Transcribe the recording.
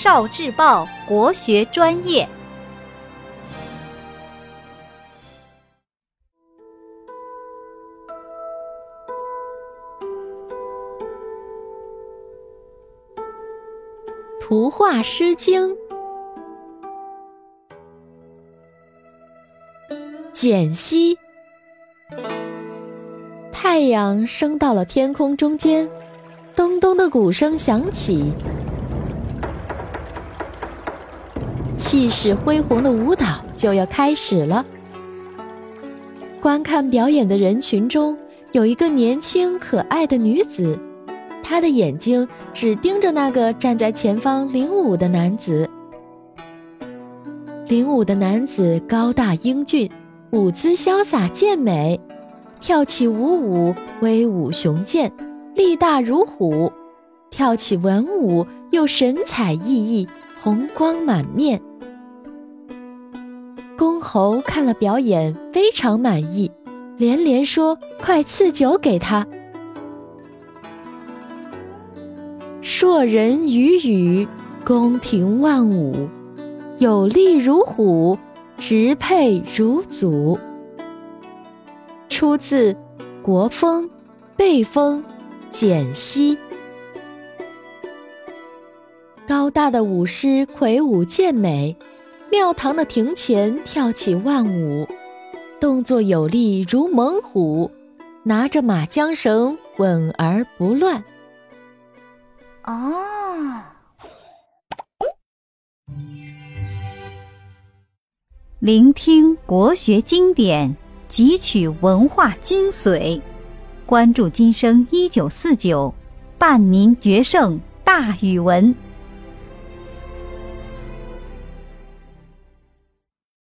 少智报国学专业。图画《诗经》，简析。太阳升到了天空中间，咚咚的鼓声响起，气势恢宏的舞蹈就要开始了。观看表演的人群中，有一个年轻可爱的女子。她的眼睛只盯着那个站在前方领舞的男子。领舞的男子高大英俊，舞姿潇洒健美，跳起舞舞威武雄健，力大如虎；跳起文舞又神采奕奕，红光满面。公侯看了表演非常满意，连连说：“快赐酒给他。”硕人与宇，宫廷万舞，有力如虎，直佩如祖。出自《国风·背风·简析》。高大的舞狮魁梧健美，庙堂的庭前跳起万舞，动作有力如猛虎，拿着马缰绳稳而不乱。哦，聆听国学经典，汲取文化精髓，关注今生一九四九，伴您决胜大语文。